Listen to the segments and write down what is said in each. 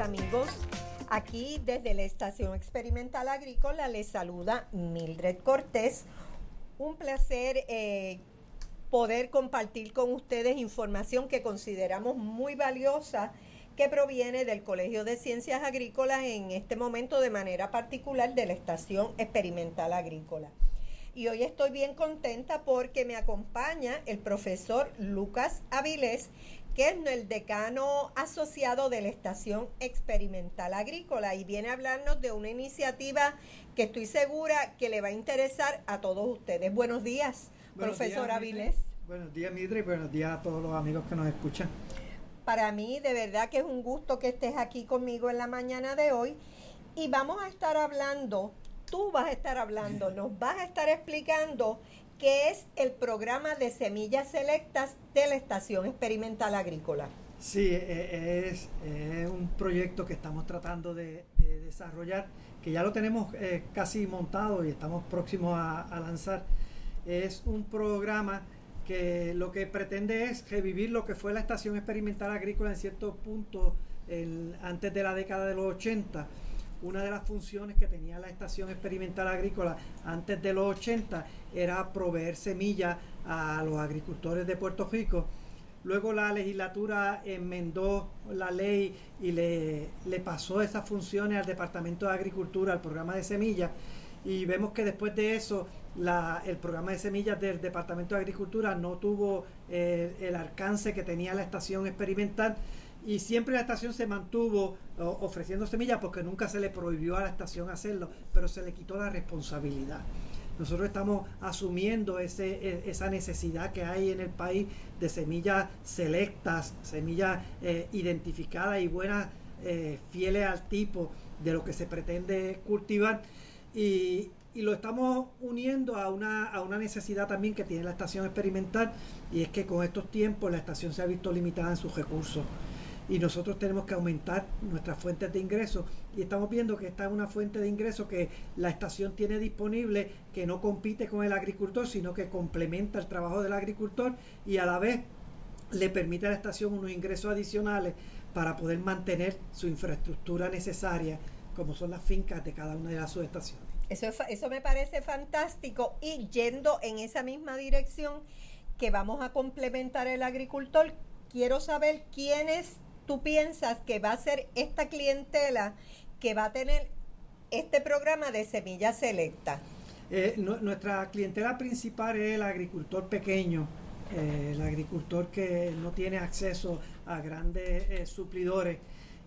amigos. Aquí desde la Estación Experimental Agrícola les saluda Mildred Cortés. Un placer eh, poder compartir con ustedes información que consideramos muy valiosa que proviene del Colegio de Ciencias Agrícolas en este momento de manera particular de la Estación Experimental Agrícola. Y hoy estoy bien contenta porque me acompaña el profesor Lucas Avilés, que es el decano asociado de la Estación Experimental Agrícola y viene a hablarnos de una iniciativa que estoy segura que le va a interesar a todos ustedes. Buenos días, profesor Avilés. Buenos días, Midri, buenos días a todos los amigos que nos escuchan. Para mí, de verdad que es un gusto que estés aquí conmigo en la mañana de hoy y vamos a estar hablando, tú vas a estar hablando, nos vas a estar explicando ¿Qué es el programa de semillas selectas de la Estación Experimental Agrícola. Sí, e, es, un proyecto que estamos tratando de, desarrollar, que ya lo tenemos eh, casi montado y estamos próximos a, lanzar. Es un programa que lo que pretende es revivir lo que fue la Estación Experimental Agrícola en cierto punto antes de la década de los 80 una de las funciones que tenía la Estación Experimental Agrícola antes de los 80 era proveer semillas a los agricultores de Puerto Rico. Luego la legislatura enmendó la ley y le, pasó esas funciones al Departamento de Agricultura, al programa de semillas. Y vemos que después de eso el programa de semillas del Departamento de Agricultura no tuvo eh, el alcance que tenía la estación experimental y siempre la estación se mantuvo ofreciendo semillas porque nunca se le prohibió a la estación hacerlo, pero se le quitó la responsabilidad. Nosotros estamos asumiendo ese, e, esa necesidad que hay en el país de semillas selectas, semillas eh, identificadas y buenas, eh, fieles al tipo de lo que se pretende cultivar. Y, y lo estamos uniendo a una, a una necesidad también que tiene la estación experimental y es que con estos tiempos la estación se ha visto limitada en sus recursos y nosotros tenemos que aumentar nuestras fuentes de ingresos y estamos viendo que esta es una fuente de ingresos que la estación tiene disponible que no compite con el agricultor sino que complementa el trabajo del agricultor y a la vez le permite a la estación unos ingresos adicionales para poder mantener su infraestructura necesaria como son las fincas de cada una de las subestaciones. Eso, eso me parece fantástico y yendo en esa misma dirección que vamos a complementar el agricultor, quiero saber quiénes tú piensas que va a ser esta clientela que va a tener este programa de semillas selecta? Eh, nuestra clientela principal es el agricultor pequeño, eh, el agricultor que no tiene acceso a grandes eh, suplidores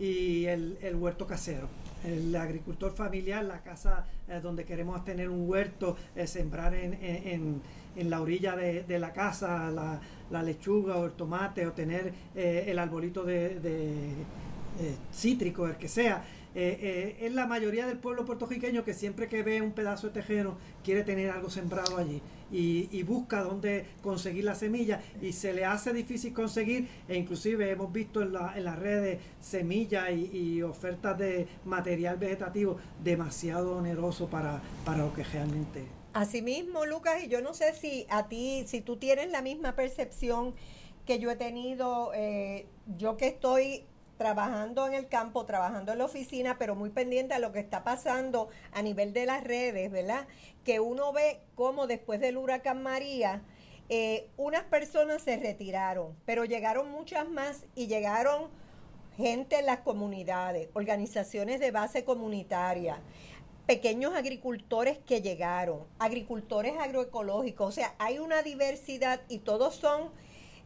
y el, huerto casero. El agricultor familiar, la casa donde queremos tener un huerto, sembrar en en la orilla de, la casa la, lechuga o el tomate o tener eh, el arbolito de, eh, cítrico, el que sea. Eh, es la mayoría del pueblo puertorriqueño que siempre que ve un pedazo de tejero quiere tener algo sembrado allí y, busca dónde conseguir la semilla y se le hace difícil conseguir e inclusive hemos visto en, la, en las redes semillas y, ofertas de material vegetativo demasiado oneroso para, para lo que realmente. Asimismo, Lucas, y yo no sé si a ti, si tú tienes la misma percepción que yo he tenido, eh, yo que estoy trabajando en el campo, trabajando en la oficina, pero muy pendiente a lo que está pasando a nivel de las redes, ¿verdad? Que uno ve cómo después del huracán María, eh, unas personas se retiraron, pero llegaron muchas más y llegaron gente en las comunidades, organizaciones de base comunitaria pequeños agricultores que llegaron, agricultores agroecológicos, o sea, hay una diversidad y todos son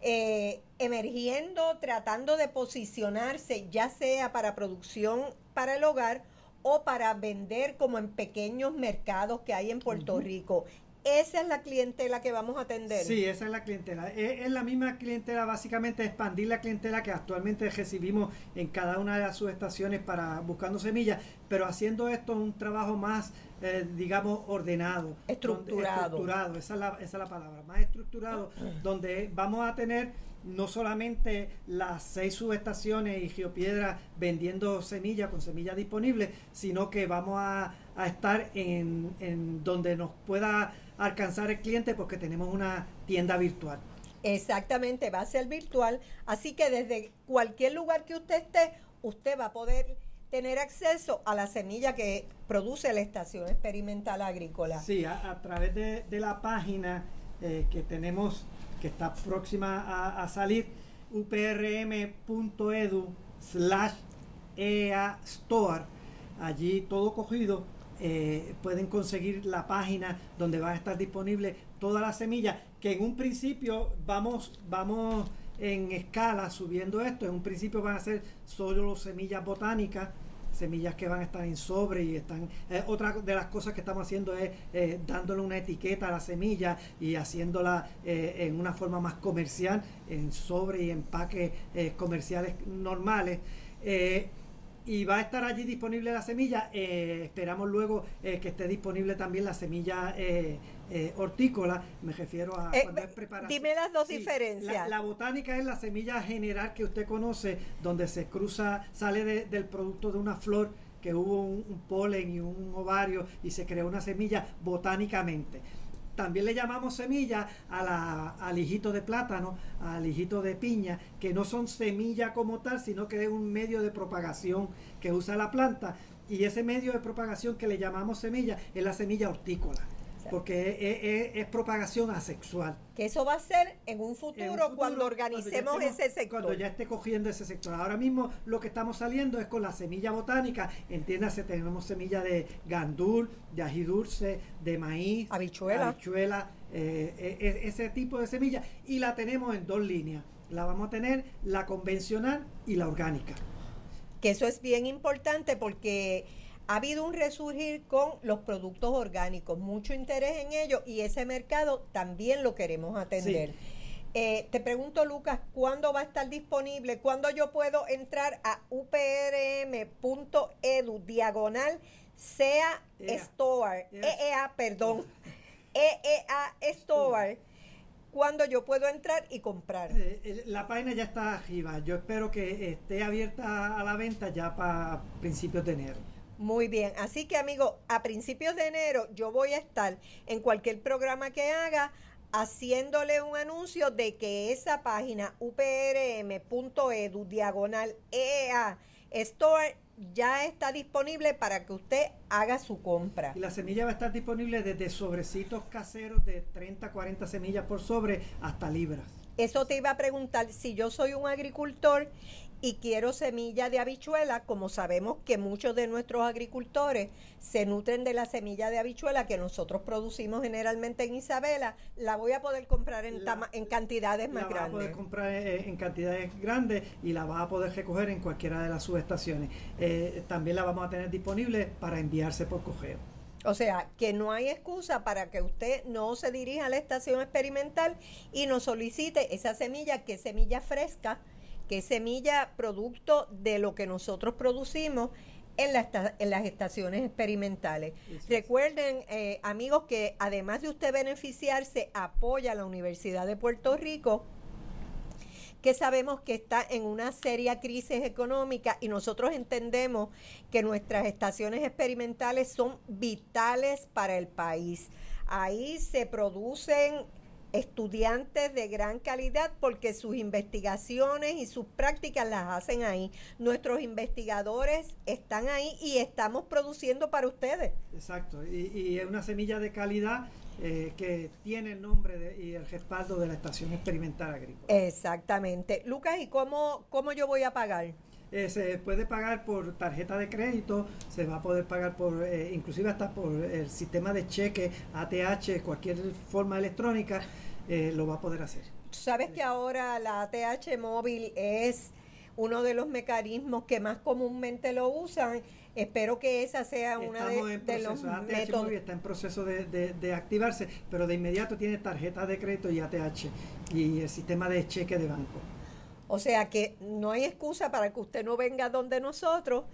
eh, emergiendo, tratando de posicionarse, ya sea para producción para el hogar o para vender como en pequeños mercados que hay en Puerto Rico. Esa es la clientela que vamos a atender. Sí, esa es la clientela. Es, la misma clientela, básicamente expandir la clientela que actualmente recibimos en cada una de las subestaciones para buscando semillas, pero haciendo esto un trabajo más, eh, digamos, ordenado. Estructurado. estructurado, esa es, la, esa es la palabra, más estructurado, donde vamos a tener no solamente las seis subestaciones y Geopiedra vendiendo semillas con semillas disponibles, sino que vamos a, estar en, en donde nos pueda alcanzar el cliente porque tenemos una tienda virtual. Exactamente, va a ser virtual, así que desde cualquier lugar que usted esté, usted va a poder tener acceso a la semilla que produce la Estación Experimental Agrícola. Sí, a, través de, la página eh, que tenemos, que está próxima a, salir, uprm.edu slash EA allí todo cogido, eh, pueden conseguir la página donde va a estar disponible toda la semilla, que en un principio vamos, vamos en escala subiendo esto, en un principio van a ser solo semillas botánicas, semillas que van a estar en sobre y están eh, otra de las cosas que estamos haciendo es eh, dándole una etiqueta a la semilla y haciéndola eh, en una forma más comercial en sobre y empaques comerciales normales y va a estar allí disponible la semilla. esperamos luego que esté disponible también la semilla hortícola. Me refiero a cuando es preparación. Dime las dos diferencias. La, botánica es la semilla general que usted conoce, donde se cruza, sale del producto de una flor que hubo un, polen y un ovario y se creó una semilla botánicamente. También le llamamos semilla a la, al hijito de plátano, al hijito de piña, que no son semilla como tal, sino que es un medio de propagación que usa la planta. Y ese medio de propagación que le llamamos semilla es la semilla hortícola porque es, propagación asexual. Que eso va a ser en un futuro, cuando organicemos ese sector. Cuando ya esté cogiendo ese sector. Ahora mismo lo que estamos saliendo es con la semilla botánica. Entiéndase, tenemos semilla de gandul, de ají dulce, de maíz, habichuela, habichuela eh, e, e, ese tipo de semilla. Y la tenemos en dos líneas. La vamos a tener la convencional y la orgánica. Que eso es bien importante porque ha habido un resurgir con los productos orgánicos, mucho interés en ellos y ese mercado también lo queremos atender. Eh, te pregunto, Lucas, ¿cuándo va a estar disponible? ¿Cuándo yo puedo entrar a uprm.edu diagonal SEA Store? EEA, perdón. EEA Store. ¿Cuándo yo puedo entrar y comprar? Eh, la página ya está arriba. Yo espero que esté abierta a la venta ya para principios de enero. Muy bien, así que amigo, a principios de enero yo voy a estar en cualquier programa que haga haciéndole un anuncio de que esa página uprm.edu diagonal EA Store ya está disponible para que usted haga su compra. Y la semilla va a estar disponible desde sobrecitos caseros de 30, 40 semillas por sobre hasta libras. Eso te iba a preguntar, si yo soy un agricultor y quiero semilla de habichuela, como sabemos que muchos de nuestros agricultores se nutren de la semilla de habichuela que nosotros producimos generalmente en Isabela, la voy a poder comprar en, en cantidades más grandes. La vas a poder comprar eh, en cantidades grandes y la vas a poder recoger en cualquiera de las subestaciones. Eh, también la vamos a tener disponible para enviarse por cogeo. O sea, que no hay excusa para que usted no se dirija a la estación experimental y nos solicite esa semilla, que es semilla fresca, que es semilla producto de lo que nosotros producimos en, en las estaciones experimentales. Recuerden, eh, amigos, que además de usted beneficiarse, apoya a la Universidad de Puerto Rico que sabemos que está en una seria crisis económica y nosotros entendemos que nuestras estaciones experimentales son vitales para el país. Ahí se producen estudiantes de gran calidad porque sus investigaciones y sus prácticas las hacen ahí. Nuestros investigadores están ahí y estamos produciendo para ustedes. Exacto, y, es una semilla de calidad eh, que tiene el nombre y el respaldo de la Estación Experimental Agrícola. Exactamente. Lucas, ¿y cómo, cómo yo voy a pagar? Eh, se puede pagar por tarjeta de crédito, se va a poder pagar por, eh, inclusive hasta por el sistema de cheque, ATH, cualquier forma electrónica, eh, lo va a poder hacer. Sabes que ahora la ATH móvil es uno de los mecanismos que más comúnmente lo usan. Espero que esa sea una de, de, los ATH Móvil está en proceso de, de, activarse, pero de inmediato tiene tarjeta de crédito y ATH y el sistema de cheque de banco. O sea que no hay excusa para que usted no venga donde nosotros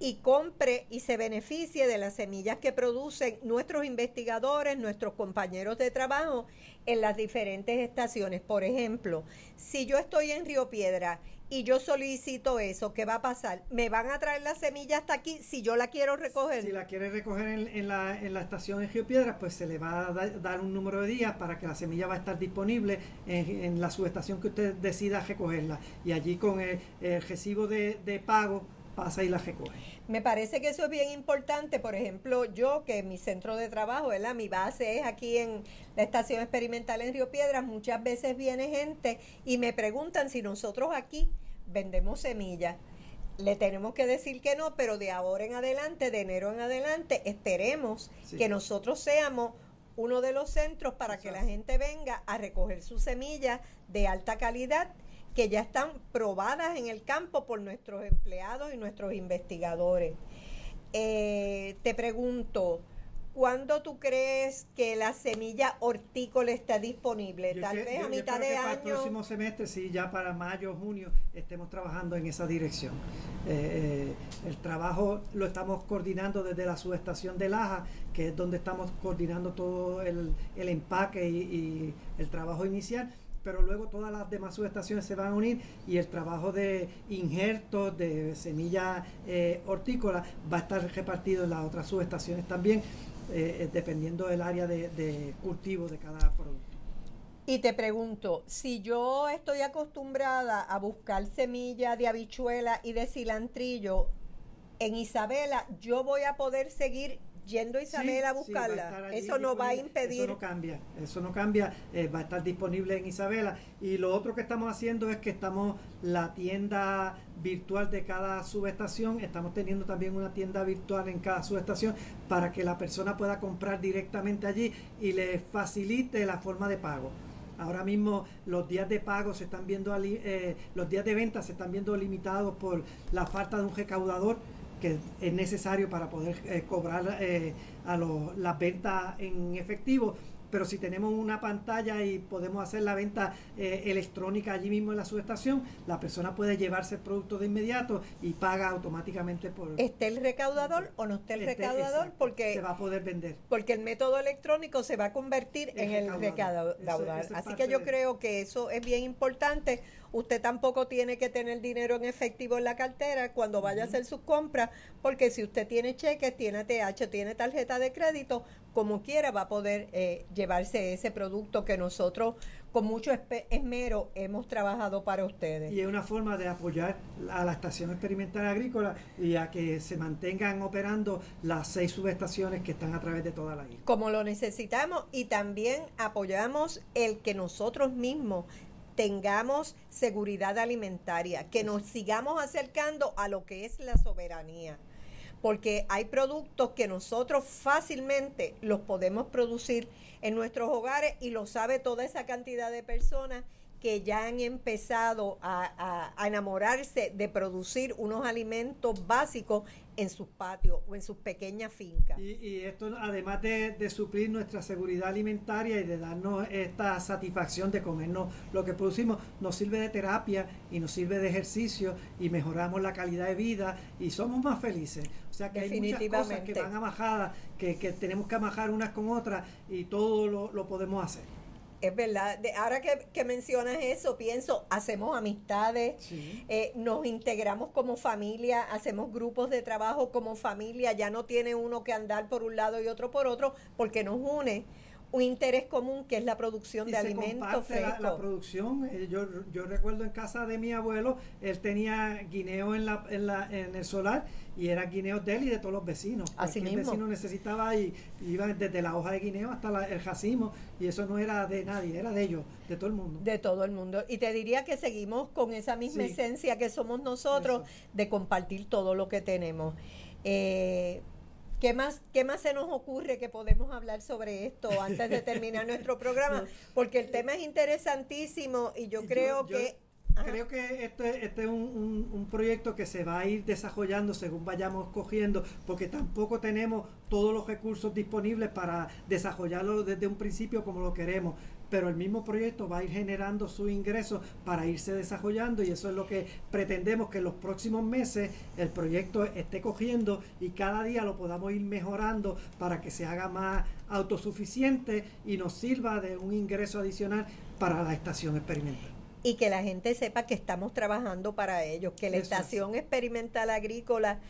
y compre y se beneficie de las semillas que producen nuestros investigadores, nuestros compañeros de trabajo en las diferentes estaciones. Por ejemplo, si yo estoy en Río Piedra y yo solicito eso, ¿qué va a pasar? ¿Me van a traer la semilla hasta aquí si yo la quiero recoger? Si la quiere recoger en, la, en la, estación en Río Piedra, pues se le va a dar, un número de días para que la semilla va a estar disponible en, la subestación que usted decida recogerla. Y allí con el, recibo de, de pago pasa y la recoge. Me parece que eso es bien importante. Por ejemplo, yo que mi centro de trabajo, ¿verdad? mi base es aquí en la estación experimental en Río Piedras, muchas veces viene gente y me preguntan si nosotros aquí vendemos semillas. Le tenemos que decir que no, pero de ahora en adelante, de enero en adelante, esperemos que nosotros seamos uno de los centros para que la gente venga a recoger sus semillas de alta calidad que ya están probadas en el campo por nuestros empleados y nuestros investigadores. Eh, te pregunto, ¿cuándo tú crees que la semilla hortícola está disponible? Tal vez a mitad de año. Para el próximo semestre, sí, ya para mayo, junio, estemos trabajando en esa dirección. Eh, eh, el trabajo lo estamos coordinando desde la subestación de Laja, que es donde estamos coordinando todo el, empaque y el trabajo inicial pero luego todas las demás subestaciones se van a unir y el trabajo de injertos de semillas eh, hortícolas va a estar repartido en las otras subestaciones también, eh, eh, dependiendo del área de, cultivo de cada producto. Y te pregunto, si yo estoy acostumbrada a buscar semillas de habichuela y de cilantrillo en Isabela, yo voy a poder seguir yendo Isabel a buscarla. eso no va a impedir. Eso no cambia, eso no cambia, eh, va a estar disponible en Isabela. Y lo otro que estamos haciendo es que estamos la tienda virtual de cada subestación, estamos teniendo también una tienda virtual en cada subestación para que la persona pueda comprar directamente allí y le facilite la forma de pago. Ahora mismo los días de pago se están viendo, eh, los días de venta se están viendo limitados por la falta de un recaudador que es necesario para poder eh, cobrar eh, a las ventas en efectivo pero si tenemos una pantalla y podemos hacer la venta eh, electrónica allí mismo en la subestación, la persona puede llevarse el producto de inmediato y paga automáticamente por... ¿Esté el recaudador o no esté el recaudador? porque se va a poder vender. Porque el método electrónico se va a convertir en el recaudador. Así que yo creo que eso es bien importante. Usted tampoco tiene que tener dinero en efectivo en la cartera cuando vaya a hacer sus compras, porque si usted tiene cheques, tiene TH, tiene tarjeta de crédito, como quiera va a poder eh, llevarse ese producto que nosotros con mucho esmero hemos trabajado para ustedes. Y es una forma de apoyar a la Estación Experimental Agrícola y a que se mantengan operando las seis subestaciones que están a través de toda la isla. Como lo necesitamos y también apoyamos el que nosotros mismos tengamos seguridad alimentaria, que nos sigamos acercando a lo que es la soberanía porque hay productos que nosotros fácilmente los podemos producir en nuestros hogares y lo sabe toda esa cantidad de personas que ya han empezado a, enamorarse de producir unos alimentos básicos en sus patios o en sus pequeñas fincas. Y, esto, además de, suplir nuestra seguridad alimentaria y de darnos esta satisfacción de comernos lo que producimos, nos sirve de terapia y nos sirve de ejercicio y mejoramos la calidad de vida y somos más felices. O sea que hay muchas cosas que van amajadas, que, que tenemos que amajar unas con otras y todo lo, lo podemos hacer. Es verdad, de, ahora que, mencionas eso, pienso, hacemos amistades, eh, nos integramos como familia, hacemos grupos de trabajo como familia, ya no tiene uno que andar por un lado y otro por otro, porque nos une un interés común que es la producción de alimentos frescos. La, producción, eh, yo, yo recuerdo en casa de mi abuelo, él tenía guineo en, la, en, la, en el solar y era guineo de él y de todos los vecinos. Así mismo. El vecino necesitaba y iba desde la hoja de guineo hasta el jacimo y eso no era de nadie, era de ellos, de todo el mundo. De todo el mundo. Y te diría que seguimos con esa misma esencia que somos nosotros de compartir todo lo que tenemos. Eh, ¿Qué más, ¿Qué más se nos ocurre que podemos hablar sobre esto antes de terminar nuestro programa? Porque el tema es interesantísimo y yo creo que... Creo que este, este es un, un, proyecto que se va a ir desarrollando según vayamos cogiendo, porque tampoco tenemos todos los recursos disponibles para desarrollarlo desde un principio como lo queremos pero el mismo proyecto va a ir generando su ingreso para irse desarrollando y eso es lo que pretendemos que en los próximos meses el proyecto esté cogiendo y cada día lo podamos ir mejorando para que se haga más autosuficiente y nos sirva de un ingreso adicional para la estación experimental. Y que la gente sepa que estamos trabajando para ellos, que la Estación Experimental Agrícola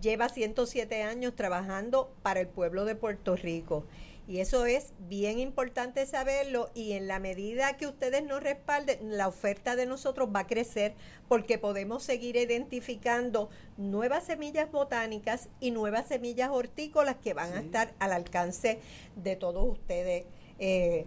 lleva 107 años trabajando para el pueblo de Puerto Rico y eso es bien importante saberlo y en la medida que ustedes nos respalden, la oferta de nosotros va a crecer porque podemos seguir identificando nuevas semillas botánicas y nuevas semillas hortícolas que van a estar al alcance de todos ustedes. Eh,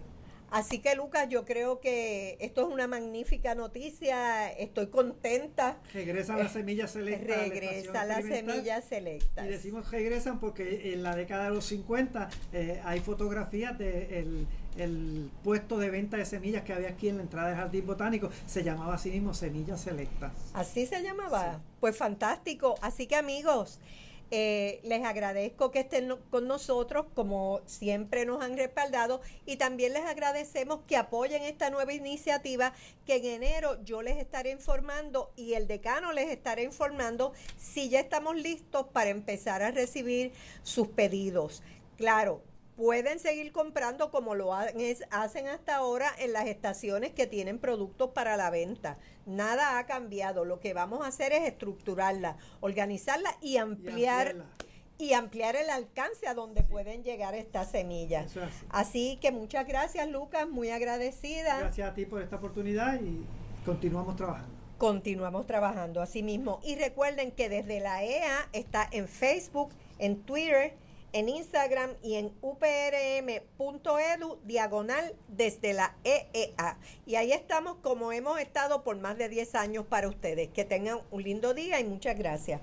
Así que Lucas, yo creo que esto es una magnífica noticia, estoy contenta. Regresan las eh, semillas selectas. Regresan las semillas selectas. Y decimos regresan porque en la década de los 50 eh, hay fotografías del de el puesto de venta de semillas que había aquí en la entrada del Jardín Botánico, se llamaba así mismo Semillas Selectas. Así se llamaba. Pues fantástico. Así que amigos, eh, les agradezco que estén con nosotros, como siempre nos han respaldado, y también les agradecemos que apoyen esta nueva iniciativa que en enero yo les estaré informando y el decano les estará informando si ya estamos listos para empezar a recibir sus pedidos. Claro, pueden seguir comprando como lo hacen hasta ahora en las estaciones que tienen productos para la venta. Nada ha cambiado. Lo que vamos a hacer es estructurarla, organizarla y ampliar. Y, ampliar el alcance a donde pueden llegar estas semillas. Así. que muchas gracias, Lucas, muy agradecida. Gracias a ti por esta oportunidad y continuamos trabajando continuamos trabajando así mismo. Y recuerden que desde la EA está en Facebook, en Twitter en Instagram y en uprm.edu diagonal desde la EEA. Y ahí estamos como hemos estado por más de 10 años para ustedes. Que tengan un lindo día y muchas gracias.